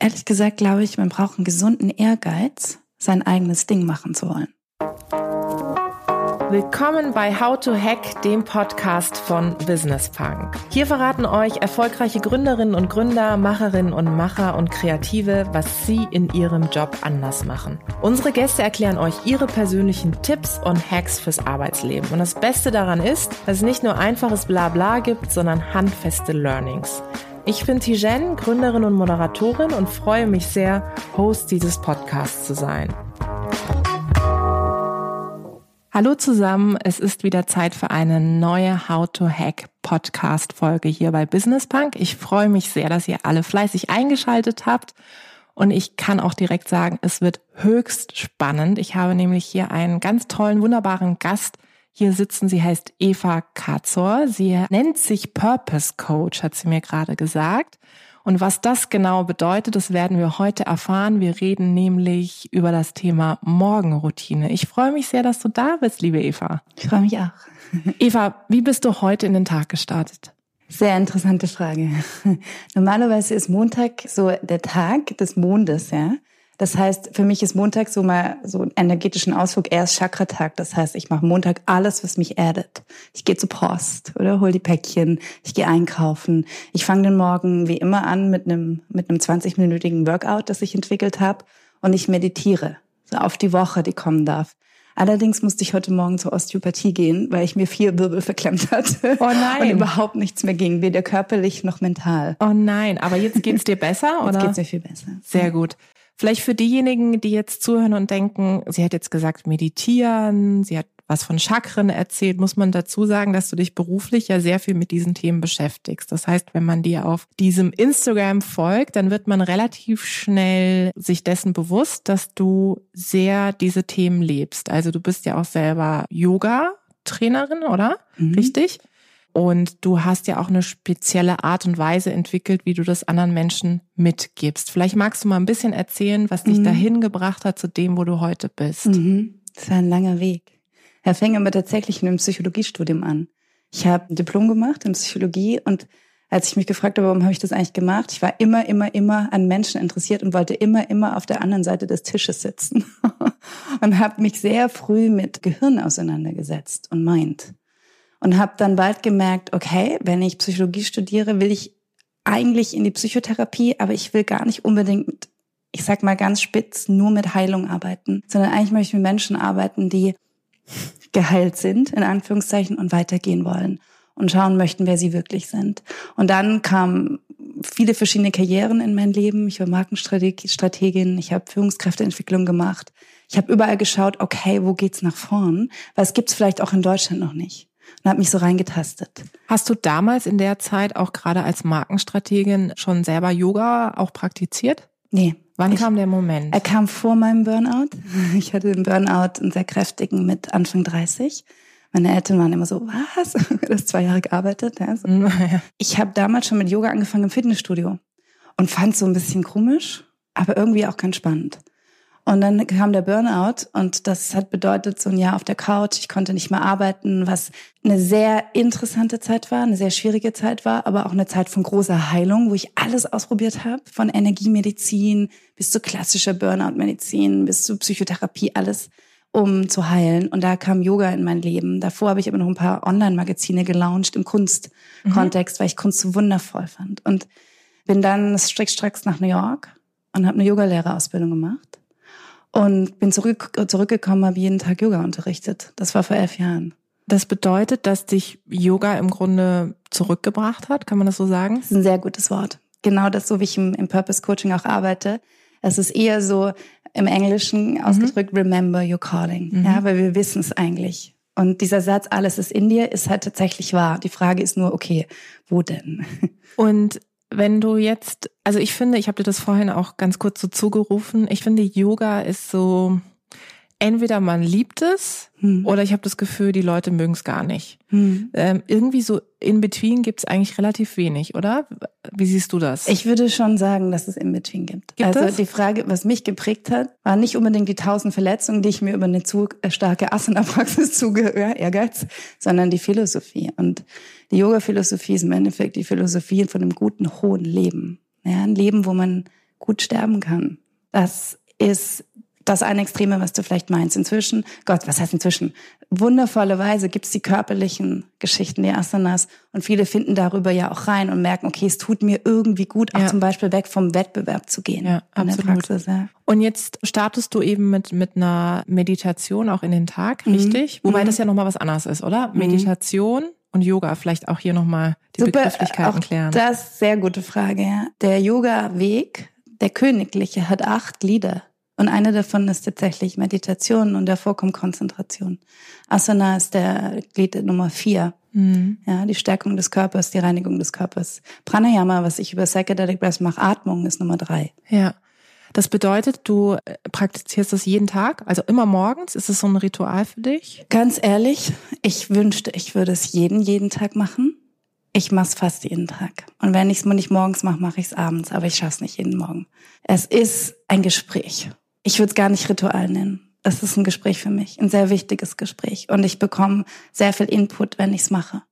ehrlich gesagt glaube ich, man braucht einen gesunden Ehrgeiz, sein eigenes Ding machen zu wollen. Willkommen bei How to Hack, dem Podcast von Business Punk. Hier verraten euch erfolgreiche Gründerinnen und Gründer, Macherinnen und Macher und Kreative, was sie in ihrem Job anders machen. Unsere Gäste erklären euch ihre persönlichen Tipps und Hacks fürs Arbeitsleben. Und das Beste daran ist, dass es nicht nur einfaches Blabla gibt, sondern handfeste Learnings. Ich bin Tijen, Gründerin und Moderatorin und freue mich sehr, Host dieses Podcasts zu sein. Hallo zusammen, es ist wieder Zeit für eine neue How to Hack Podcast Folge hier bei Business Punk. Ich freue mich sehr, dass ihr alle fleißig eingeschaltet habt und ich kann auch direkt sagen, es wird höchst spannend. Ich habe nämlich hier einen ganz tollen, wunderbaren Gast hier sitzen. Sie heißt Eva Katzor. Sie nennt sich Purpose Coach, hat sie mir gerade gesagt. Und was das genau bedeutet, das werden wir heute erfahren. Wir reden nämlich über das Thema Morgenroutine. Ich freue mich sehr, dass du da bist, liebe Eva. Ich freue mich auch. Eva, wie bist du heute in den Tag gestartet? Sehr interessante Frage. Normalerweise ist Montag so der Tag des Mondes, ja. Das heißt, für mich ist Montag so mal so einen energetischen Ausflug erst Chakra-Tag. Das heißt, ich mache Montag alles, was mich erdet. Ich gehe zur Post oder hol die Päckchen, ich gehe einkaufen. Ich fange den Morgen wie immer an mit einem mit einem 20-minütigen Workout, das ich entwickelt habe und ich meditiere so auf die Woche, die kommen darf. Allerdings musste ich heute Morgen zur Osteopathie gehen, weil ich mir vier Wirbel verklemmt hatte. Oh nein. Und überhaupt nichts mehr ging, weder körperlich noch mental. Oh nein, aber jetzt geht's dir besser, oder? Jetzt geht's mir viel besser. Sehr gut. Vielleicht für diejenigen, die jetzt zuhören und denken, sie hat jetzt gesagt, meditieren, sie hat was von Chakren erzählt, muss man dazu sagen, dass du dich beruflich ja sehr viel mit diesen Themen beschäftigst. Das heißt, wenn man dir auf diesem Instagram folgt, dann wird man relativ schnell sich dessen bewusst, dass du sehr diese Themen lebst. Also du bist ja auch selber Yoga-Trainerin, oder? Mhm. Richtig? Und du hast ja auch eine spezielle Art und Weise entwickelt, wie du das anderen Menschen mitgibst. Vielleicht magst du mal ein bisschen erzählen, was dich mhm. dahin gebracht hat zu dem, wo du heute bist. Mhm. Das war ein langer Weg. Er fing aber tatsächlich in einem Psychologiestudium an. Ich habe ein Diplom gemacht in Psychologie und als ich mich gefragt habe, warum habe ich das eigentlich gemacht, ich war immer, immer, immer an Menschen interessiert und wollte immer, immer auf der anderen Seite des Tisches sitzen und habe mich sehr früh mit Gehirn auseinandergesetzt und meint und habe dann bald gemerkt, okay, wenn ich Psychologie studiere, will ich eigentlich in die Psychotherapie, aber ich will gar nicht unbedingt mit, ich sag mal ganz spitz, nur mit Heilung arbeiten, sondern eigentlich möchte ich mit Menschen arbeiten, die geheilt sind, in Anführungszeichen, und weitergehen wollen und schauen möchten, wer sie wirklich sind. Und dann kamen viele verschiedene Karrieren in mein Leben. Ich war Markenstrategin, ich habe Führungskräfteentwicklung gemacht. Ich habe überall geschaut, okay, wo geht's nach vorn? Es gibt's vielleicht auch in Deutschland noch nicht und habe mich so reingetastet. Hast du damals in der Zeit auch gerade als Markenstrategin schon selber Yoga auch praktiziert? Nee. Wann ich, kam der Moment? Er kam vor meinem Burnout. Ich hatte den Burnout, einen sehr kräftigen mit Anfang 30. Meine Eltern waren immer so, was? Du hast zwei Jahre gearbeitet. Ja, so. Ich habe damals schon mit Yoga angefangen im Fitnessstudio und fand es so ein bisschen komisch, aber irgendwie auch ganz spannend. Und dann kam der Burnout und das hat bedeutet so ein Jahr auf der Couch. Ich konnte nicht mehr arbeiten, was eine sehr interessante Zeit war, eine sehr schwierige Zeit war, aber auch eine Zeit von großer Heilung, wo ich alles ausprobiert habe, von Energiemedizin bis zu klassischer Burnout-Medizin, bis zu Psychotherapie, alles um zu heilen. Und da kam Yoga in mein Leben. Davor habe ich aber noch ein paar Online-Magazine gelauncht im Kunstkontext, mhm. weil ich Kunst so wundervoll fand. Und bin dann strickstracks nach New York und habe eine Yogalehrerausbildung gemacht und bin zurück, zurückgekommen, habe jeden Tag Yoga unterrichtet. Das war vor elf Jahren. Das bedeutet, dass dich Yoga im Grunde zurückgebracht hat, kann man das so sagen? Das ist ein sehr gutes Wort. Genau das, so wie ich im, im Purpose Coaching auch arbeite. Es ist eher so im Englischen mhm. ausgedrückt, remember your calling. Mhm. Ja, weil wir wissen es eigentlich. Und dieser Satz, alles ist in dir, ist halt tatsächlich wahr. Die Frage ist nur, okay, wo denn? Und wenn du jetzt, also ich finde, ich habe dir das vorhin auch ganz kurz so zugerufen, ich finde, Yoga ist so, entweder man liebt es hm. oder ich habe das Gefühl, die Leute mögen es gar nicht. Hm. Ähm, irgendwie so in between gibt es eigentlich relativ wenig, oder? Wie siehst du das? Ich würde schon sagen, dass es in between gibt. gibt also es? die Frage, was mich geprägt hat, war nicht unbedingt die tausend Verletzungen, die ich mir über eine zu starke Asana-Praxis zugehöre, Ehrgeiz, sondern die Philosophie. Und die Yoga-Philosophie ist im Endeffekt die Philosophie von einem guten, hohen Leben. Ja, ein Leben, wo man gut sterben kann. Das ist das eine Extreme, was du vielleicht meinst. Inzwischen, Gott, was heißt inzwischen? Wundervollerweise gibt's die körperlichen Geschichten, die Asanas. Und viele finden darüber ja auch rein und merken, okay, es tut mir irgendwie gut, auch ja. zum Beispiel weg vom Wettbewerb zu gehen. Ja, absolut. Praxis, ja. Und jetzt startest du eben mit, mit einer Meditation auch in den Tag, mhm. richtig? Wobei mhm. das ja nochmal was anderes ist, oder? Mhm. Meditation und Yoga, vielleicht auch hier nochmal die Super, Begrifflichkeiten auch klären. Das ist sehr gute Frage, ja. Der Yoga-Weg, der königliche, hat acht Glieder. Und eine davon ist tatsächlich Meditation und davor kommt Konzentration. Asana ist der Glied Nummer vier. Mhm. Ja, die Stärkung des Körpers, die Reinigung des Körpers. Pranayama, was ich über Psychedelic Breath mache, Atmung ist Nummer drei. Ja. Das bedeutet, du äh, praktizierst das jeden Tag, also immer morgens. Ist es so ein Ritual für dich? Ganz ehrlich, ich wünschte, ich würde es jeden, jeden Tag machen. Ich mache es fast jeden Tag. Und wenn ich es nicht morgens mache, mache ich es abends, aber ich schaffe es nicht jeden Morgen. Es ist ein Gespräch ich würde es gar nicht Ritual nennen. Es ist ein Gespräch für mich, ein sehr wichtiges Gespräch. Und ich bekomme sehr viel Input, wenn ich es mache.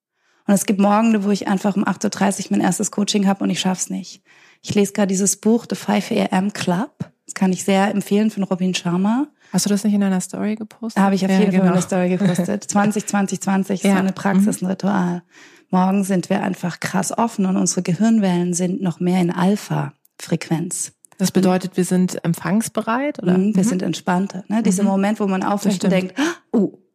Und es gibt Morgen, wo ich einfach um 8.30 Uhr mein erstes Coaching habe und ich schaff's nicht. Ich lese gerade dieses Buch The 5 AM Club. Das kann ich sehr empfehlen von Robin Sharma. Hast du das nicht in deiner Story gepostet? Habe ich auf ja, jeden Fall genau. in der Story gepostet. 20, 20, 20 ist ja. eine Praxis, ein Ritual. Morgen sind wir einfach krass offen und unsere Gehirnwellen sind noch mehr in Alpha-Frequenz. Das bedeutet, wir sind empfangsbereit, oder? Mhm, wir mhm. sind entspannter. Ne? Dieser mhm. Moment, wo man aufwacht und denkt, oh,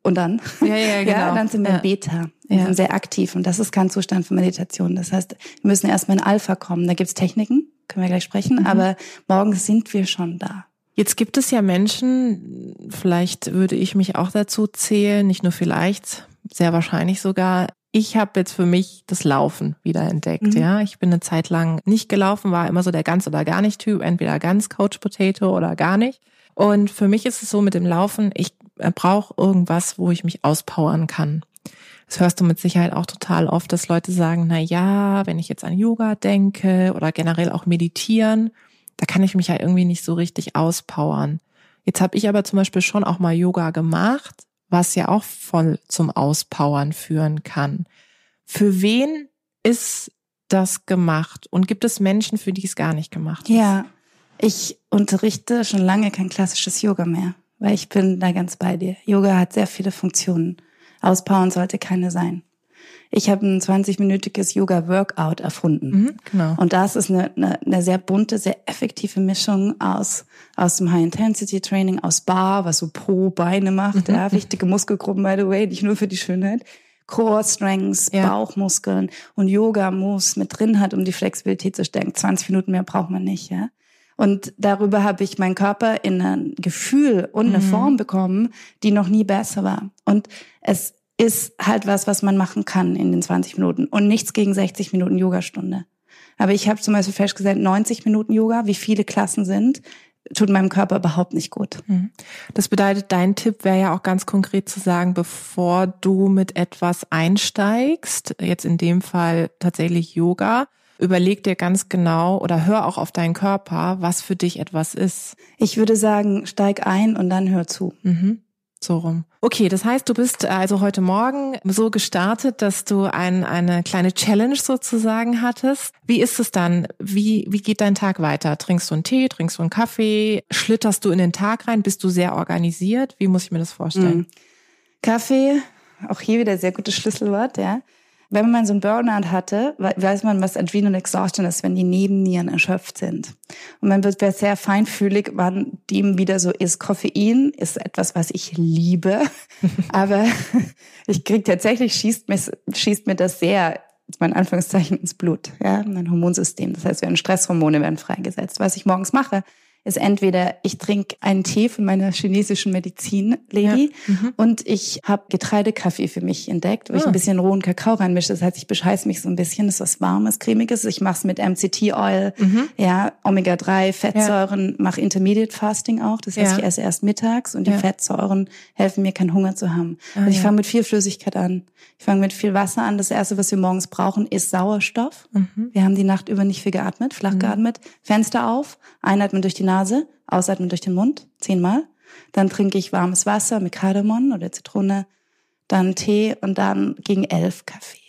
und dann? Ja, ja, genau. Ja, dann sind wir ja. Beta. Wir ja. sind sehr aktiv und das ist kein Zustand von Meditation. Das heißt, wir müssen erstmal in Alpha kommen. Da gibt's Techniken, können wir gleich sprechen, mhm. aber morgen sind wir schon da. Jetzt gibt es ja Menschen, vielleicht würde ich mich auch dazu zählen, nicht nur vielleicht, sehr wahrscheinlich sogar, ich habe jetzt für mich das Laufen wieder entdeckt. Mhm. Ja, ich bin eine Zeit lang nicht gelaufen, war immer so der ganz oder gar nicht Typ, entweder ganz Coach Potato oder gar nicht. Und für mich ist es so mit dem Laufen, ich brauche irgendwas, wo ich mich auspowern kann. Das hörst du mit Sicherheit auch total oft, dass Leute sagen, na ja, wenn ich jetzt an Yoga denke oder generell auch meditieren, da kann ich mich ja irgendwie nicht so richtig auspowern. Jetzt habe ich aber zum Beispiel schon auch mal Yoga gemacht, was ja auch voll zum Auspowern führen kann. Für wen ist das gemacht? Und gibt es Menschen, für die es gar nicht gemacht ist? Ja, ich unterrichte schon lange kein klassisches Yoga mehr, weil ich bin da ganz bei dir. Yoga hat sehr viele Funktionen. Auspowern sollte keine sein. Ich habe ein 20-minütiges Yoga-Workout erfunden. Mhm, genau. Und das ist eine, eine, eine sehr bunte, sehr effektive Mischung aus, aus dem High-Intensity-Training, aus Bar, was so pro Beine macht, mhm. ja, wichtige Muskelgruppen, by the way, nicht nur für die Schönheit. Core Strengths, ja. Bauchmuskeln und Yoga Moves mit drin hat, um die Flexibilität zu stärken. 20 Minuten mehr braucht man nicht, ja. Und darüber habe ich meinen Körper in ein Gefühl und eine mhm. Form bekommen, die noch nie besser war. Und es ist halt was, was man machen kann in den 20 Minuten und nichts gegen 60 Minuten Yogastunde. Aber ich habe zum Beispiel festgestellt, 90 Minuten Yoga, wie viele Klassen sind, tut meinem Körper überhaupt nicht gut. Mhm. Das bedeutet, dein Tipp wäre ja auch ganz konkret zu sagen, bevor du mit etwas einsteigst, jetzt in dem Fall tatsächlich Yoga, überleg dir ganz genau oder hör auch auf deinen Körper, was für dich etwas ist. Ich würde sagen, steig ein und dann hör zu. Mhm. So rum. Okay, das heißt, du bist also heute Morgen so gestartet, dass du ein, eine kleine Challenge sozusagen hattest. Wie ist es dann? Wie, wie geht dein Tag weiter? Trinkst du einen Tee, trinkst du einen Kaffee? Schlitterst du in den Tag rein? Bist du sehr organisiert? Wie muss ich mir das vorstellen? Mhm. Kaffee, auch hier wieder sehr gutes Schlüsselwort, ja wenn man so einen Burnout hatte, weiß man, was Adrenal Exhaustion ist, wenn die Nebennieren erschöpft sind. Und man wird sehr feinfühlig, wann dem wieder so ist. Koffein ist etwas, was ich liebe, aber ich krieg tatsächlich, schießt mir, schießt mir das sehr mein Anführungszeichen ins Blut, ja, mein Hormonsystem. Das heißt, werden Stresshormone werden freigesetzt. Was ich morgens mache, ist entweder ich trinke einen Tee von meiner chinesischen Medizin Lady ja. mhm. und ich habe Getreidekaffee für mich entdeckt, wo ah. ich ein bisschen rohen Kakao reinmische. Das heißt, ich bescheiß mich so ein bisschen. Das ist was warmes, cremiges. Ich mache es mit MCT Oil, mhm. ja, Omega 3 Fettsäuren, ja. mache Intermediate Fasting auch. Das heißt, ja. ich esse erst mittags und die Fettsäuren helfen mir keinen Hunger zu haben. Ah, und ich fange mit viel Flüssigkeit an. Ich fange mit viel Wasser an. Das erste, was wir morgens brauchen, ist Sauerstoff. Mhm. Wir haben die Nacht über nicht viel geatmet, flach mhm. geatmet. Fenster auf, einatmen durch die Nase Nase, ausatmen durch den Mund, zehnmal. Dann trinke ich warmes Wasser mit Kardamom oder Zitrone, dann Tee und dann gegen elf Kaffee.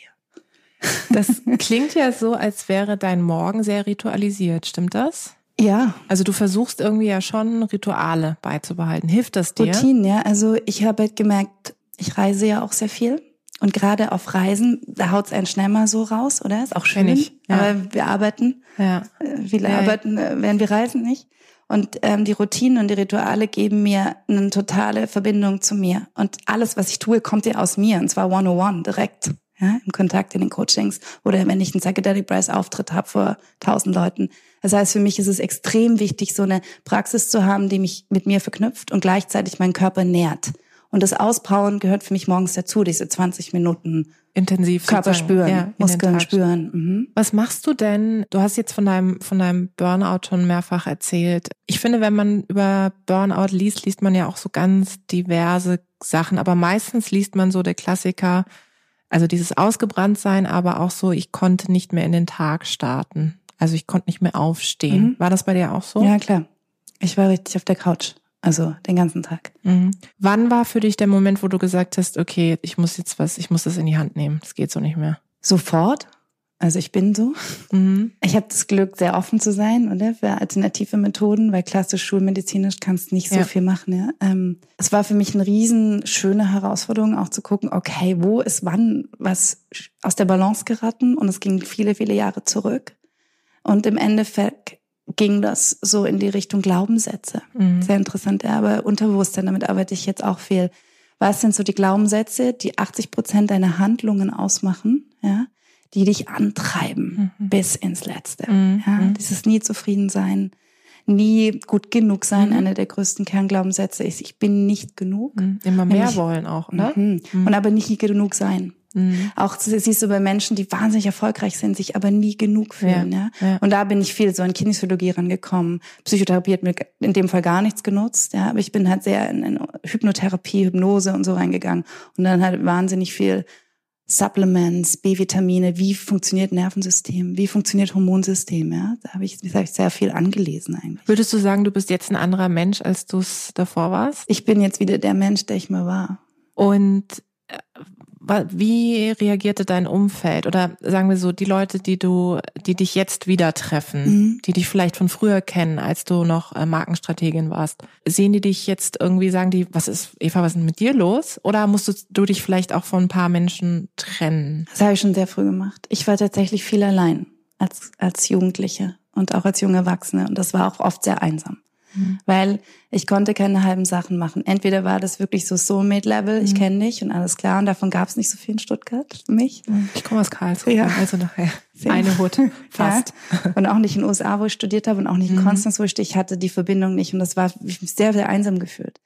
Das klingt ja so, als wäre dein Morgen sehr ritualisiert, stimmt das? Ja. Also du versuchst irgendwie ja schon Rituale beizubehalten. Hilft das dir? Routinen, ja. Also ich habe halt gemerkt, ich reise ja auch sehr viel. Und gerade auf Reisen, da haut's einen schnell mal so raus, oder? Ist auch schön. ich, ja. Aber wir arbeiten. Ja. Äh, ja. arbeiten, äh, während wir reisen nicht. Und ähm, die Routinen und die Rituale geben mir eine totale Verbindung zu mir. Und alles, was ich tue, kommt ja aus mir. Und zwar one-on-one, direkt. Ja, im Kontakt in den Coachings oder wenn ich einen Psychedelic Price Auftritt habe vor tausend Leuten. Das heißt, für mich ist es extrem wichtig, so eine Praxis zu haben, die mich mit mir verknüpft und gleichzeitig meinen Körper nährt. Und das Auspowern gehört für mich morgens dazu, diese 20 Minuten Intensiv. Körper spüren, Ja, Muskeln spüren. Mhm. Was machst du denn? Du hast jetzt von deinem, von deinem Burnout schon mehrfach erzählt. Ich finde, wenn man über Burnout liest, liest man ja auch so ganz diverse Sachen, aber meistens liest man so der Klassiker, also dieses Ausgebranntsein, aber auch so, ich konnte nicht mehr in den Tag starten. Also ich konnte nicht mehr aufstehen. Mhm. War das bei dir auch so? Ja, klar. Ich war richtig auf der Couch. Also den ganzen Tag. Mhm. Wann war für dich der Moment, wo du gesagt hast, okay, ich muss jetzt was, ich muss das in die Hand nehmen. Das geht so nicht mehr. Sofort. Also ich bin so. Mhm. Ich habe das Glück, sehr offen zu sein, oder? Für alternative Methoden, weil klassisch schulmedizinisch kannst nicht so Ja. viel machen. Ja? Ähm, es war für mich eine riesen schöne Herausforderung, auch zu gucken, okay, wo ist wann was aus der Balance geraten? Und es ging viele, viele Jahre zurück. Und im Endeffekt ging das so in die Richtung Glaubenssätze. Mhm. Sehr interessant, aber Unterbewusstsein, damit arbeite ich jetzt auch viel. Was sind so die Glaubenssätze, die 80 Prozent deiner Handlungen ausmachen, ja, die dich antreiben Mhm. bis ins Letzte. Mhm. Ja, Mhm. dieses nie zufrieden sein, nie gut genug sein. Mhm. Einer der größten Kernglaubenssätze ist, ich bin nicht genug. Mhm. Immer mehr Nämlich- wollen auch? Mhm. Mhm. Und aber nicht genug sein. Mhm. Auch siehst du bei Menschen, die wahnsinnig erfolgreich sind, sich aber nie genug fühlen. Ja, ja. Und da bin ich viel so an Kinesiologie rangekommen. Psychotherapie hat mir in dem Fall gar nichts genutzt. Ja, aber ich bin halt sehr in, in Hypnotherapie, Hypnose und so reingegangen. Und dann halt wahnsinnig viel Supplements, B-Vitamine, wie funktioniert Nervensystem, wie funktioniert Hormonsystem. Ja, da habe ich, da hab ich sehr viel angelesen eigentlich. Würdest du sagen, du bist jetzt ein anderer Mensch, als du es davor warst? Ich bin jetzt wieder der Mensch, der ich mal war. Und äh, wie reagierte dein Umfeld? Oder sagen wir so, die Leute, die du, die dich jetzt wieder treffen, Mhm. die dich vielleicht von früher kennen, als du noch äh, Markenstrategin warst, sehen die dich jetzt irgendwie, sagen die, was ist, Eva, was ist denn mit dir los? Oder musstest du dich vielleicht auch von ein paar Menschen trennen? Das habe ich schon sehr früh gemacht. Ich war tatsächlich viel allein als, als Jugendliche und auch als junge Erwachsene. Und das war auch oft sehr einsam. Mhm. Weil ich konnte keine halben Sachen machen. Entweder war das wirklich so Soulmate-Level, ich Mhm. kenne dich und alles klar. Und davon gab es nicht so viel in Stuttgart für mich. Ich komme aus Karlsruhe, Ja. also nachher Sehr. eine Hut, fast. Ja. Und auch nicht in den USA, wo ich studiert habe und auch nicht in Mhm. Konstanz, wo ich. Ich hatte die Verbindung nicht und das war ich mich sehr, sehr einsam gefühlt.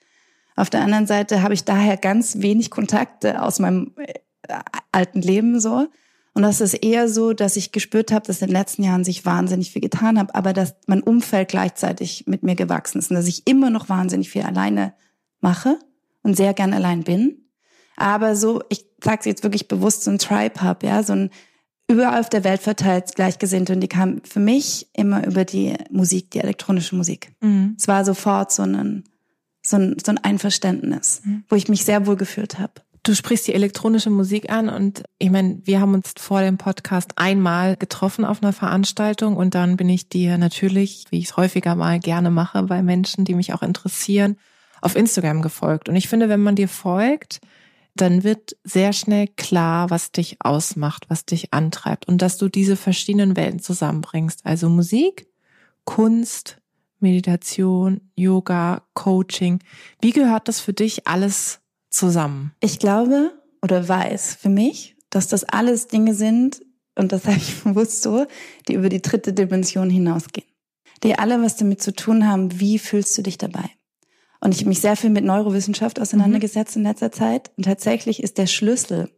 Auf der anderen Seite habe ich daher ganz wenig Kontakte aus meinem äh, alten Leben so. Und das ist eher so, dass ich gespürt habe, dass in den letzten Jahren sich wahnsinnig viel getan habe, aber dass mein Umfeld gleichzeitig mit mir gewachsen ist und dass ich immer noch wahnsinnig viel alleine mache und sehr gern allein bin. Aber so, ich sage es jetzt wirklich bewusst, so ein Tribe habe, ja, so ein überall auf der Welt verteilt Gleichgesinnte und die kamen für mich immer über die Musik, die elektronische Musik. Mhm. Es war sofort so ein, so ein, so ein Einverständnis, Mhm. wo ich mich sehr wohl gefühlt habe. Du sprichst die elektronische Musik an und ich meine, wir haben uns vor dem Podcast einmal getroffen auf einer Veranstaltung und dann bin ich dir natürlich, wie ich es häufiger mal gerne mache bei Menschen, die mich auch interessieren, auf Instagram gefolgt. Und ich finde, wenn man dir folgt, dann wird sehr schnell klar, was dich ausmacht, was dich antreibt und dass du diese verschiedenen Welten zusammenbringst. Also Musik, Kunst, Meditation, Yoga, Coaching. Wie gehört das für dich alles zusammen? Ich glaube oder weiß für mich, dass das alles Dinge sind, und das habe ich bewusst so, die über die dritte Dimension hinausgehen. Die alle was damit zu tun haben, wie fühlst du dich dabei? Und ich habe mich sehr viel mit Neurowissenschaft auseinandergesetzt in letzter Zeit. Und tatsächlich ist der Schlüssel,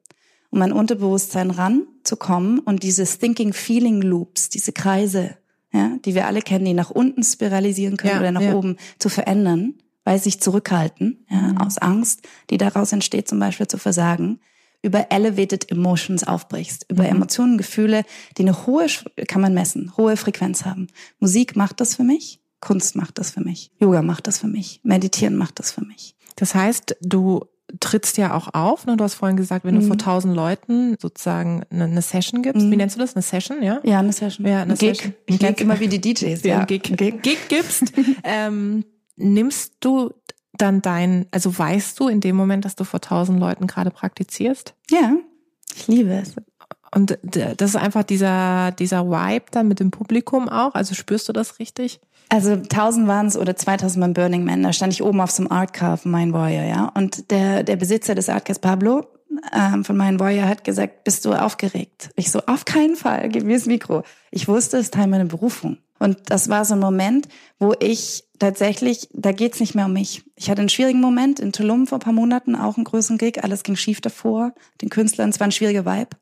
um an Unterbewusstsein ranzukommen und diese Thinking Feeling Loops, diese Kreise, ja, die wir alle kennen, die nach unten spiralisieren können Ja, oder nach ja. oben zu verändern, weil sie sich zurückhalten, ja, Mhm. aus Angst, die daraus entsteht, zum Beispiel zu versagen, über elevated emotions aufbrichst, über Mhm. Emotionen, Gefühle, die eine hohe, kann man messen, hohe Frequenz haben. Musik macht das für mich, Kunst macht das für mich, Yoga macht das für mich, Meditieren macht das für mich. Das heißt, du trittst ja auch auf. Ne? Du hast vorhin gesagt, wenn du vor tausend Leuten sozusagen eine, eine Session gibst, wie nennst du das? Eine Session, ja? Ja, eine Session. Ja, eine Ein Gig. Session. Ich Gig. immer wie die DJs. ja, Ja, Gig, Gig. Gig gibst, ähm, nimmst du dann dein, also weißt du in dem Moment, dass du vor tausend Leuten gerade praktizierst? Ja, ich liebe es. Und das ist einfach dieser, dieser Vibe dann mit dem Publikum auch. Also spürst du das richtig? Also 1000 waren es oder 2000 beim Burning Man. Da stand ich oben auf so einem Art Car von Mine Warrior, ja. Und der, der Besitzer des Art Cars, Pablo, ähm, von Mine Warrior, hat gesagt, bist du aufgeregt? Ich so, auf keinen Fall, gib mir das Mikro. Ich wusste, es ist Teil meiner Berufung. Und das war so ein Moment, wo ich tatsächlich, da geht's nicht mehr um mich. Ich hatte einen schwierigen Moment in Tulum vor ein paar Monaten, auch einen größeren Gig. Alles ging schief davor, den Künstlern, es war ein schwieriger Vibe.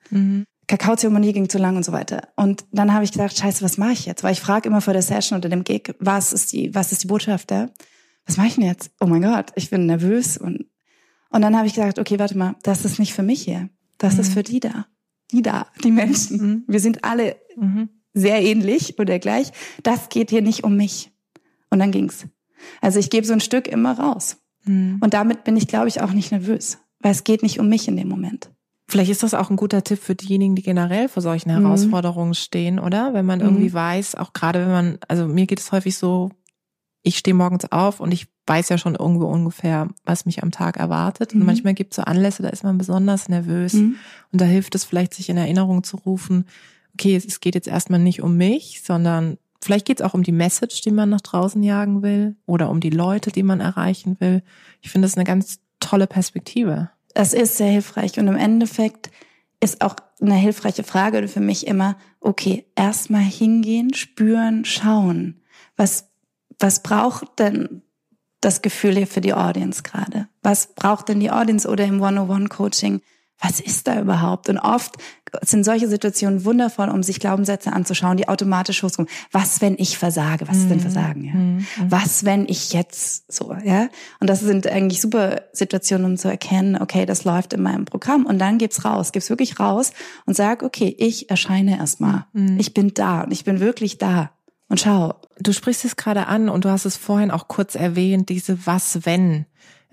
Kakaozeremonie ging zu lang und so weiter. Und dann habe ich gedacht, scheiße, was mache ich jetzt? Weil ich frage immer vor der Session oder dem Gig, was ist die, was ist die Botschaft da? Was mache ich denn jetzt? Oh mein Gott, ich bin nervös. Und, und dann habe ich gesagt, okay, warte mal, das ist nicht für mich hier. Das ist für die da. Die da, die Menschen. Wir sind alle sehr ähnlich oder gleich. Das geht hier nicht um mich. Und dann ging's. Also ich gebe so ein Stück immer raus. Und damit bin ich, glaube ich, auch nicht nervös. Weil es geht nicht um mich in dem Moment. Vielleicht ist das auch ein guter Tipp für diejenigen, die generell vor solchen Mhm. Herausforderungen stehen, oder? Wenn man irgendwie weiß, auch gerade wenn man, also mir geht es häufig so, ich stehe morgens auf und ich weiß ja schon irgendwo ungefähr, was mich am Tag erwartet. Und Mhm. manchmal gibt es so Anlässe, da ist man besonders nervös. Mhm. Und da hilft es vielleicht, sich in Erinnerung zu rufen, okay, es, geht jetzt erstmal nicht um mich, sondern vielleicht geht es auch um die Message, die man nach draußen jagen will oder um die Leute, die man erreichen will. Ich finde das eine ganz tolle Perspektive. Das ist sehr hilfreich. Und im Endeffekt ist auch eine hilfreiche Frage für mich immer, okay, erstmal hingehen, spüren, schauen. Was, was braucht denn das Gefühl hier für die Audience gerade? Was braucht denn die Audience oder im One-on-One-Coaching? Was ist da überhaupt? Und oft sind solche Situationen wundervoll, um sich Glaubenssätze anzuschauen, die automatisch hochkommen. Was, wenn ich versage? Was ist denn Versagen? Ja? Was, wenn ich jetzt so, ja? Und das sind eigentlich super Situationen, um zu erkennen, okay, das läuft in meinem Programm. Und dann gibt's raus, gib's wirklich raus und sag, okay, ich erscheine erstmal. Ich bin da und ich bin wirklich da. Und schau. Du sprichst es gerade an und du hast es vorhin auch kurz erwähnt, diese Was-Wenn.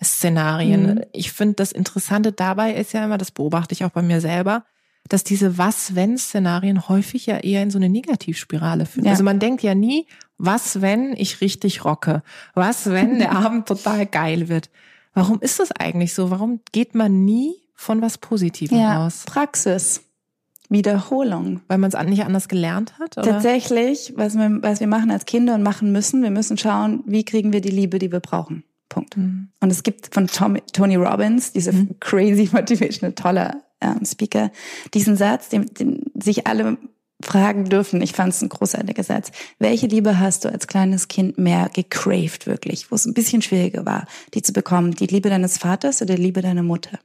Szenarien. Mhm. Ich finde, das Interessante dabei ist ja immer, das beobachte ich auch bei mir selber, dass diese Was-Wenn-Szenarien häufig ja eher in so eine Negativspirale führen. Ja. Also man denkt ja nie, was wenn ich richtig rocke? Was wenn der Abend total geil wird? Warum ist das eigentlich so? Warum geht man nie von was Positivem Ja, aus? Praxis. Wiederholung. Weil man es nicht anders gelernt hat? Oder? Tatsächlich, was wir, was wir machen als Kinder und machen müssen, wir müssen schauen, wie kriegen wir die Liebe, die wir brauchen. Punkt. Mhm. Und es gibt von Tom, Tony Robbins, dieser crazy motivational, toller ähm, Speaker, diesen Satz, den, den sich alle fragen dürfen. Ich fand es ein großartiger Satz. Welche Liebe hast du als kleines Kind mehr gecraved, wirklich, wo es ein bisschen schwieriger war, die zu bekommen? Die Liebe deines Vaters oder die Liebe deiner Mutter?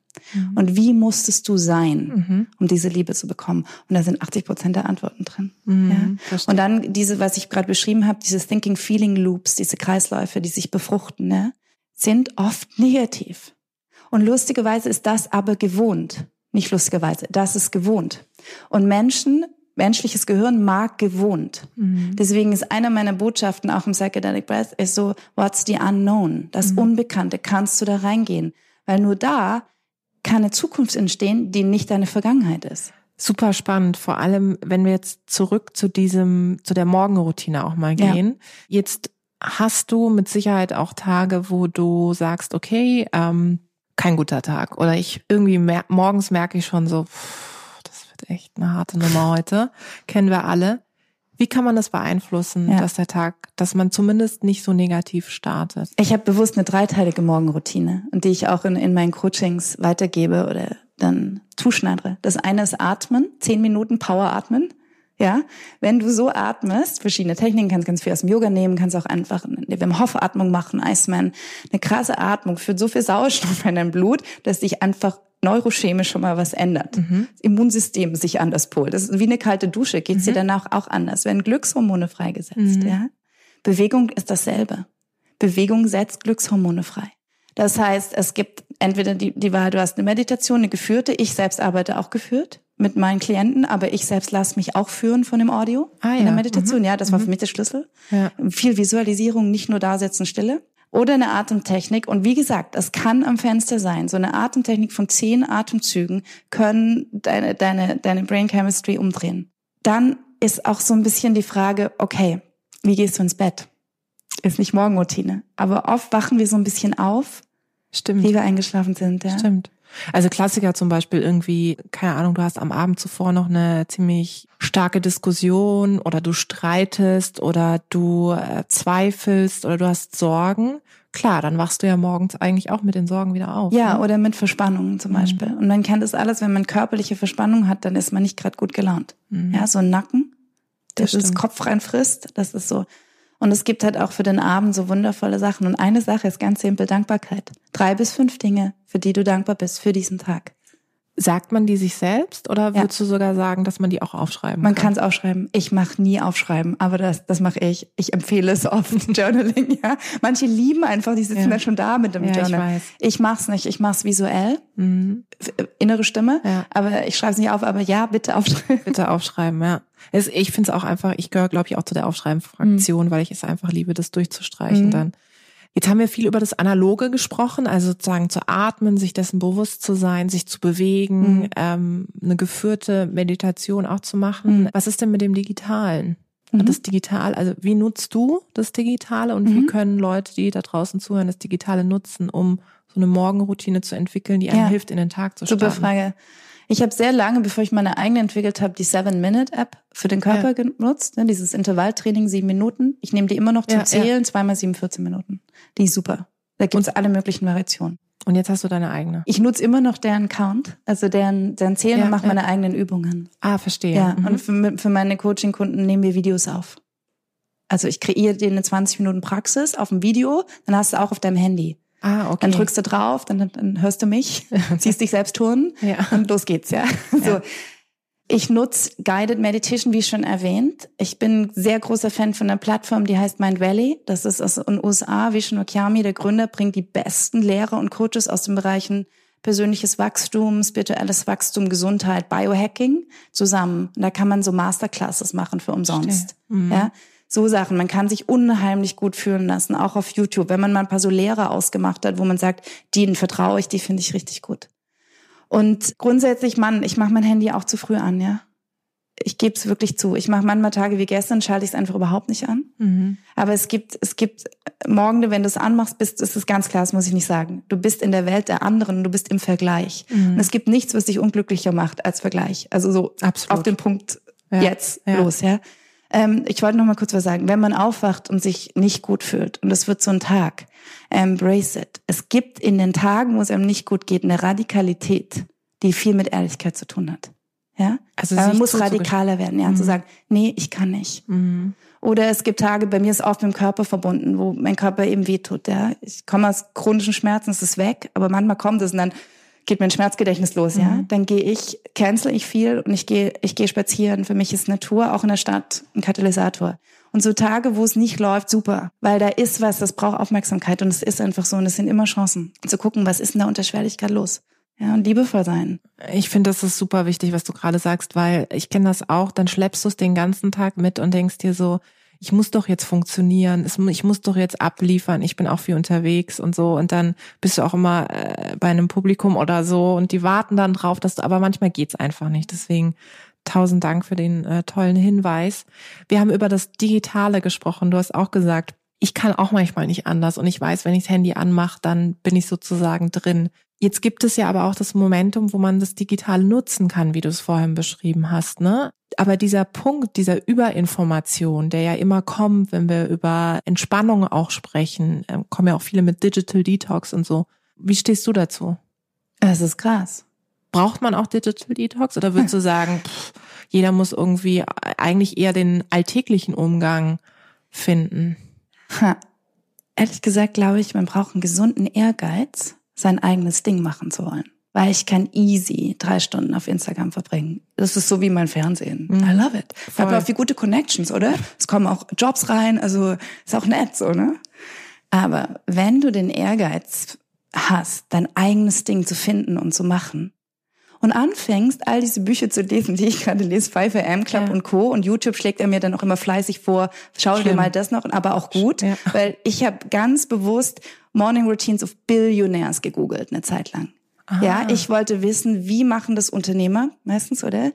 Und wie musstest du sein, um diese Liebe zu bekommen? Und da sind 80 Prozent der Antworten drin. ja? Und dann diese, was ich gerade beschrieben habe, diese Thinking Feeling Loops, diese Kreisläufe, die sich befruchten, ne, sind oft negativ. Und lustigerweise ist das aber gewohnt. Nicht lustigerweise, das ist gewohnt. Und Menschen, menschliches Gehirn mag gewohnt. Deswegen ist einer meiner Botschaften auch im Psychedelic Breath ist so, what's the unknown? Das Unbekannte, kannst du da reingehen? Weil nur da kann eine Zukunft entstehen, die nicht deine Vergangenheit ist. Super spannend, vor allem wenn wir jetzt zurück zu diesem, zu der Morgenroutine auch mal Ja. gehen. Jetzt hast du mit Sicherheit auch Tage, wo du sagst, okay, ähm, kein guter Tag. Oder ich irgendwie mer morgens merke ich schon so, pff, das wird echt eine harte Nummer heute. Kennen wir alle. Wie kann man das beeinflussen, Ja. dass der Tag, dass man zumindest nicht so negativ startet? Ich habe bewusst eine dreiteilige Morgenroutine und die ich auch in, in meinen Coachings weitergebe oder dann zuschneidere. Das eine ist Atmen, zehn Minuten Power atmen. Ja, wenn du so atmest, verschiedene Techniken, kannst ganz viel aus dem Yoga nehmen, kannst auch einfach eine Wim Hof Atmung machen, Iceman. Eine krasse Atmung führt so viel Sauerstoff in dein Blut, dass sich einfach neurochemisch schon mal was ändert. Das Immunsystem sich anders polt. Das ist wie eine kalte Dusche, geht's dir danach auch anders. Werden Glückshormone freigesetzt, ja? Bewegung ist dasselbe. Bewegung setzt Glückshormone frei. Das heißt, es gibt entweder die, die Wahl, du hast eine Meditation, eine geführte. Ich selbst arbeite auch geführt mit meinen Klienten, aber ich selbst lasse mich auch führen von dem Audio Ah, in der ja. Meditation. Ja, das war für mich der Schlüssel. Ja. Viel Visualisierung, nicht nur da sitzen, Stille. Oder eine Atemtechnik. Und wie gesagt, es kann am Fenster sein. So eine Atemtechnik von zehn Atemzügen können deine, deine, deine Brain Chemistry umdrehen. Dann ist auch so ein bisschen die Frage, okay, wie gehst du ins Bett? Ist nicht Morgenroutine. Aber oft wachen wir so ein bisschen auf, Stimmt. wie wir eingeschlafen sind. Ja? Stimmt. Also Klassiker zum Beispiel irgendwie, keine Ahnung, du hast am Abend zuvor noch eine ziemlich starke Diskussion oder du streitest oder du äh, zweifelst oder du hast Sorgen. Klar, dann wachst du ja morgens eigentlich auch mit den Sorgen wieder auf. Ja, ne? oder mit Verspannungen zum Beispiel. Und man kennt das alles, wenn man körperliche Verspannung hat, dann ist man nicht gerade gut gelaunt. Ja, so ein Nacken, der Das das, stimmt. Kopf reinfrisst, das ist so. Und es gibt halt auch für den Abend so wundervolle Sachen. Und eine Sache ist ganz simpel Dankbarkeit. Drei bis fünf Dinge, für die du dankbar bist für diesen Tag. Sagt man die sich selbst oder Ja. würdest du sogar sagen, dass man die auch aufschreiben Man kann? kann es aufschreiben. Ich mache nie aufschreiben, aber das, das mache ich. Ich empfehle es oft, Journaling. Ja, manche lieben einfach, die sitzen Ja. da schon da mit dem Ja, ich Journal. weiß. ich mach's nicht. Ich mach's visuell, Mhm. f- innere Stimme. Ja. Aber ich schreibe es nicht auf. Aber ja, bitte aufschreiben. Bitte aufschreiben, ja. Es, ich finde es auch einfach, ich gehöre, glaube ich, auch zu der Aufschreiben-Fraktion, weil ich es einfach liebe, das durchzustreichen Mhm. dann. Jetzt haben wir viel über das Analoge gesprochen, also sozusagen zu atmen, sich dessen bewusst zu sein, sich zu bewegen, Mhm. ähm, eine geführte Meditation auch zu machen. Mhm. Was ist denn mit dem Digitalen? Mhm. Das Digital, also wie nutzt du das Digitale und wie Mhm. können Leute, die da draußen zuhören, das Digitale nutzen, um so eine Morgenroutine zu entwickeln, die einem Ja. hilft, in den Tag zu starten? Super Frage. Ich habe sehr lange, bevor ich meine eigene entwickelt habe, die Seven-Minute-App für den Körper Ja. genutzt. Ne, dieses Intervalltraining, sieben Minuten. Ich nehme die immer noch zum Ja. Zählen, zweimal sieben, 14 Minuten. Die ist super. Da gibt's alle möglichen Variationen. Und jetzt hast du deine eigene. Ich nutze immer noch deren Count, also deren, deren Zählen und mache meine eigenen Übungen. Ah, verstehe. Ja, Mhm. und für, für meine Coaching-Kunden nehmen wir Videos auf. Also ich kreiere dir eine 20 Minuten Praxis auf dem Video, dann hast du auch auf deinem Handy. Ah, okay. Dann drückst du drauf, dann, dann hörst du mich, siehst dich selbst turnen Ja. und los geht's, ja. So. Ich nutze Guided Meditation, wie schon erwähnt. Ich bin sehr großer Fan von einer Plattform, die heißt Mind Valley. Das ist aus den USA. Vishnu Kyami, der Gründer, bringt die besten Lehrer und Coaches aus den Bereichen persönliches Wachstum, spirituelles Wachstum, Gesundheit, Biohacking zusammen. Und da kann man so Masterclasses machen für umsonst. Mhm. Ja, so Sachen. Man kann sich unheimlich gut fühlen lassen, auch auf YouTube. Wenn man mal ein paar so Lehrer ausgemacht hat, wo man sagt, denen vertraue ich, die finde ich richtig gut. Und grundsätzlich, Mann, ich mache mein Handy auch zu früh an, ja. Ich gebe es wirklich zu. Ich mache manchmal Tage wie gestern, schalte ich es einfach überhaupt nicht an. Mhm. Aber es gibt, es gibt Morgen, wenn du es anmachst, bist, ist es ganz klar, das muss ich nicht sagen. Du bist in der Welt der anderen, du bist im Vergleich. Mhm. Und es gibt nichts, was dich unglücklicher macht als Vergleich. Also so Absolut. auf den Punkt Ja, jetzt ja. los, ja. Ähm, ich wollte noch mal kurz was sagen. Wenn man aufwacht und sich nicht gut fühlt und es wird so ein Tag, embrace it. Es gibt in den Tagen, wo es einem nicht gut geht, eine Radikalität, die viel mit Ehrlichkeit zu tun hat. Ja? Also man muss radikaler werden, ja, zu sagen, nee, ich kann nicht. Mhm. Oder es gibt Tage, bei mir ist oft mit dem Körper verbunden, wo mein Körper eben wehtut. Ja? Ich komme aus chronischen Schmerzen, es ist weg, aber manchmal kommt es und dann geht mein Schmerzgedächtnis los. Ja, Mhm. dann gehe ich, cancel ich viel und ich gehe, ich gehe spazieren. Für mich ist Natur auch in der Stadt ein Katalysator. Und so Tage, wo es nicht läuft, super, weil da ist was, das braucht Aufmerksamkeit und es ist einfach so und es sind immer Chancen zu gucken, was ist denn da unter Schwerlichkeit los. Ja, und liebevoll sein. Ich finde, das ist super wichtig, was du gerade sagst, weil ich kenne das auch. Dann schleppst du es den ganzen Tag mit und denkst dir so, ich muss doch jetzt funktionieren, ich muss doch jetzt abliefern, ich bin auch viel unterwegs und so. Und dann bist du auch immer äh, bei einem Publikum oder so und die warten dann drauf, dass du, aber manchmal geht's einfach nicht. Deswegen tausend Dank für den äh, tollen Hinweis. Wir haben über das Digitale gesprochen. Du hast auch gesagt, ich kann auch manchmal nicht anders und ich weiß, wenn ich das Handy anmache, dann bin ich sozusagen drin. Jetzt gibt es ja aber auch das Momentum, wo man das digital nutzen kann, wie du es vorhin beschrieben hast, ne? Aber dieser Punkt, dieser Überinformation, der ja immer kommt, wenn wir über Entspannung auch sprechen, ähm, kommen ja auch viele mit Digital Detox und so. Wie stehst du dazu? Es ist krass. Braucht man auch Digital Detox oder würdest du sagen, pff, jeder muss irgendwie eigentlich eher den alltäglichen Umgang finden? Ha. Ehrlich gesagt glaube ich, man braucht einen gesunden Ehrgeiz, sein eigenes Ding machen zu wollen. Weil ich kann easy drei Stunden auf Instagram verbringen. Das ist so wie mein Fernsehen. Mhm. I love it. Ich habe Voll. auch viel gute Connections, oder? Es kommen auch Jobs rein, also ist auch nett so, ne? Aber wenn du den Ehrgeiz hast, dein eigenes Ding zu finden und zu machen und anfängst, all diese Bücher zu lesen, die ich gerade lese, 5 AM Club ja. und Co. Und YouTube schlägt er mir dann auch immer fleißig vor, schau Schlimm. dir mal das noch, aber auch gut, ja. weil ich habe ganz bewusst Morning Routines of Billionaires gegoogelt eine Zeit lang. Ah. Ja, ich wollte wissen, wie machen das Unternehmer meistens, oder?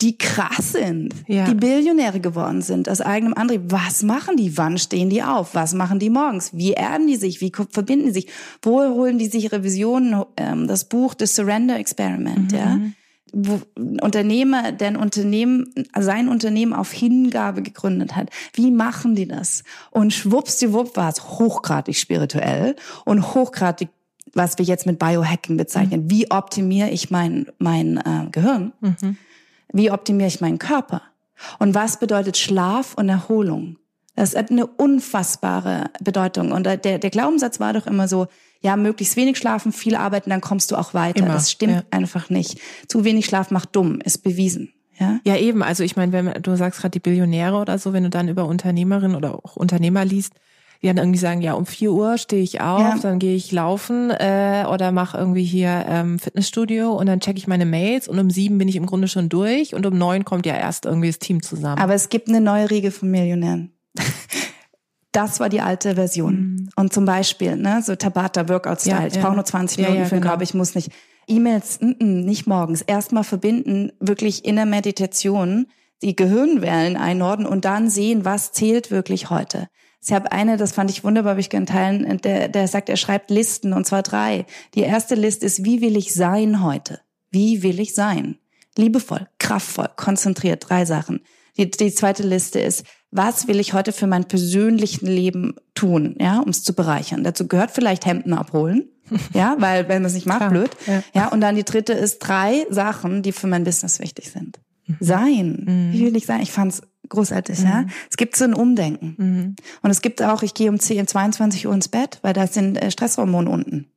die krass sind, ja. die Billionäre geworden sind aus eigenem Antrieb. Was machen die? Wann stehen die auf? Was machen die morgens? Wie erden die sich? Wie verbinden die sich? Wo holen die sich ihre Visionen? Ähm, das Buch The Surrender Experiment, mhm. ja. Wo Unternehmer, der ein Unternehmen, sein Unternehmen auf Hingabe gegründet hat. Wie machen die das? Und schwuppsdiwupp war es hochgradig spirituell und hochgradig was wir jetzt mit Biohacking bezeichnen. Mhm. Wie optimiere ich mein, mein äh, Gehirn? Mhm. Wie optimiere ich meinen Körper? Und was bedeutet Schlaf und Erholung? Das hat eine unfassbare Bedeutung. Und der, der Glaubenssatz war doch immer so, ja, möglichst wenig schlafen, viel arbeiten, dann kommst du auch weiter. Immer, das stimmt ja. einfach nicht. Zu wenig Schlaf macht dumm, ist bewiesen. Ja, ja eben. Also ich meine, wenn du sagst gerade die Billionäre oder so, wenn du dann über Unternehmerinnen oder auch Unternehmer liest, die dann irgendwie sagen, ja, um vier Uhr stehe ich auf, ja. dann gehe ich laufen äh, oder mache irgendwie hier ähm, Fitnessstudio und dann checke ich meine Mails und um sieben bin ich im Grunde schon durch und um neun kommt ja erst irgendwie das Team zusammen. Aber es gibt eine neue Riege von Millionären. Das war die alte Version. Mhm. Und zum Beispiel, ne, so Tabata Workout Style. Ja, ich ja. brauche nur 20 Minuten ja, für den genau. Körper, ich muss nicht. E-Mails, nicht morgens. Erstmal verbinden, wirklich in der Meditation die Gehirnwellen einordnen und dann sehen, was zählt wirklich heute. Ich habe eine, das fand ich wunderbar, habe ich gerne teilen, der, der sagt, er schreibt Listen und zwar drei. Die erste Liste ist, wie will ich sein heute? Wie will ich sein? Liebevoll, kraftvoll, konzentriert, drei Sachen. Die, die zweite Liste ist, was will ich heute für mein persönlichen Leben tun, ja, um es zu bereichern? Dazu gehört vielleicht Hemden abholen, ja, weil wenn man es nicht macht, Klar, blöd. Ja. ja, und dann die dritte ist drei Sachen, die für mein Business wichtig sind. Mhm. Sein. Mhm. Wie will ich sein? Ich fand's großartig, mhm. ja. Es gibt so ein Umdenken. Mhm. Und es gibt auch, ich gehe um 10, 22 Uhr ins Bett, weil da sind äh, Stresshormone unten.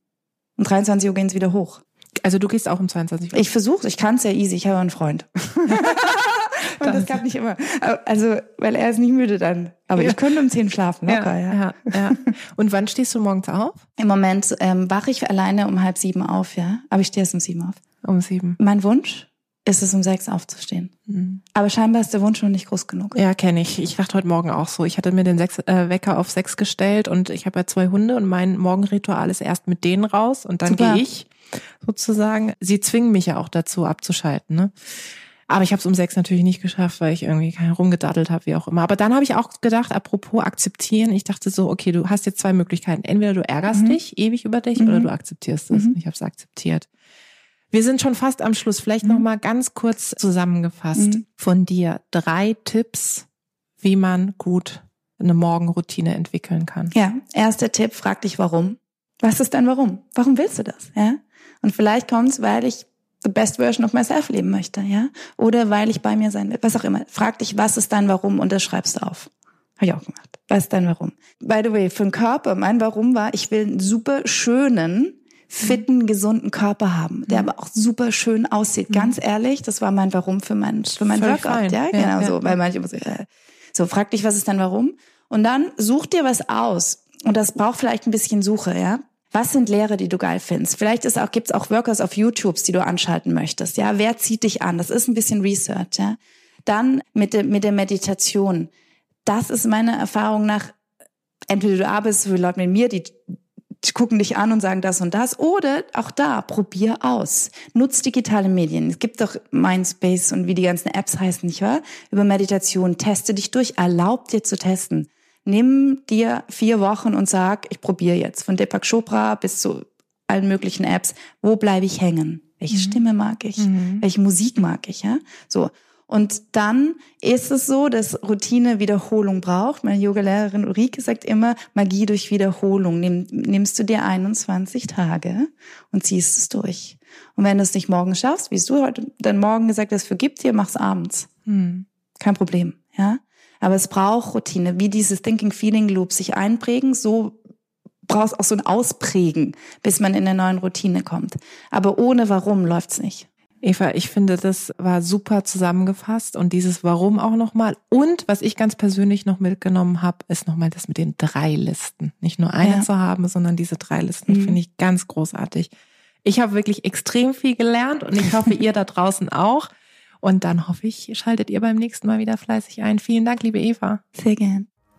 Um 23 Uhr gehen sie wieder hoch. Also du gehst auch um 22 Uhr? Ich versuche, ich kann es ja easy, ich habe einen Freund. Und das klappt nicht immer. Also, weil er ist nicht müde dann. Aber ja. ich könnte um 10 schlafen, locker, ja, ja. ja, ja. Und wann stehst du morgens auf? Im Moment ähm, wache ich alleine um halb sieben auf, ja. Aber ich stehe erst um sieben auf. Um sieben. Mein Wunsch ist es, um sechs aufzustehen. Mhm. Aber scheinbar ist der Wunsch noch nicht groß genug. Ja, kenne ich. Ich dachte heute Morgen auch so. Ich hatte mir den sechs, äh, Wecker auf sechs gestellt und ich habe ja zwei Hunde und mein Morgenritual ist erst mit denen raus und dann gehe ich sozusagen. Sie zwingen mich ja auch dazu abzuschalten. Ne? Aber ich habe es um sechs natürlich nicht geschafft, weil ich irgendwie rumgedaddelt habe, wie auch immer. Aber dann habe ich auch gedacht, apropos akzeptieren, ich dachte so, okay, du hast jetzt zwei Möglichkeiten. Entweder du ärgerst mhm. dich ewig über dich mhm. oder du akzeptierst es. Mhm. Ich habe es akzeptiert. Wir sind schon fast am Schluss. Vielleicht mhm. noch mal ganz kurz zusammengefasst mhm. von dir drei Tipps, wie man gut eine Morgenroutine entwickeln kann. Ja, erster Tipp, frag dich warum. Was ist dein Warum? Warum willst du das? Ja? Und vielleicht kommt's, weil ich the best version of myself leben möchte, ja? Oder weil ich bei mir sein will, was auch immer. Frag dich, was ist dein Warum und das schreibst du auf. Habe ich auch gemacht. Was ist dein Warum? By the way, für den Körper, mein Warum war, ich will einen super schönen, fitten, gesunden Körper haben, der mhm. aber auch super schön aussieht. Mhm. Ganz ehrlich, das war mein Warum für mein, für mein Workout. Fein. Ja, genau ja, so. Weil manche immer so, äh, so, frag dich, was ist dein Warum? Und dann such dir was aus. Und das braucht vielleicht ein bisschen Suche, ja. Was sind Lehre, die du geil findest? Vielleicht ist auch, gibt's auch Workers auf YouTube, die du anschalten möchtest. Ja, wer zieht dich an? Das ist ein bisschen Research, ja. Dann mit, der mit der Meditation. Das ist meine Erfahrung nach, entweder du arbeitest für Leute mit mir, die die gucken dich an und sagen das und das. Oder auch da, probier aus. Nutz digitale Medien. Es gibt doch Mindspace und wie die ganzen Apps heißen, nicht wahr? Über Meditation. Teste dich durch. Erlaub dir zu testen. Nimm dir vier Wochen und sag, ich probiere jetzt. Von Deepak Chopra bis zu allen möglichen Apps. Wo bleibe ich hängen? Welche mhm. Stimme mag ich? Mhm. Welche Musik mag ich? Ja, so. Und dann ist es so, dass Routine Wiederholung braucht. Meine Yogalehrerin Ulrike sagt immer, Magie durch Wiederholung. Nimm, nimmst du dir 21 Tage und ziehst es durch. Und wenn du es nicht morgen schaffst, wie du heute dann morgen gesagt hast, vergib dir, mach's abends. Hm. Kein Problem, ja. Aber es braucht Routine, wie dieses Thinking Feeling Loop sich einprägen, so brauchst auch so ein Ausprägen, bis man in eine neuen Routine kommt. Aber ohne Warum läuft's nicht. Eva, ich finde, das war super zusammengefasst und dieses Warum auch nochmal. Und was ich ganz persönlich noch mitgenommen habe, ist nochmal das mit den drei Listen. Nicht nur eine ja. zu haben, sondern diese drei Listen mhm. finde ich ganz großartig. Ich habe wirklich extrem viel gelernt und ich hoffe, ihr da draußen auch. Und dann hoffe ich, schaltet ihr beim nächsten Mal wieder fleißig ein. Vielen Dank, liebe Eva. Sehr gern.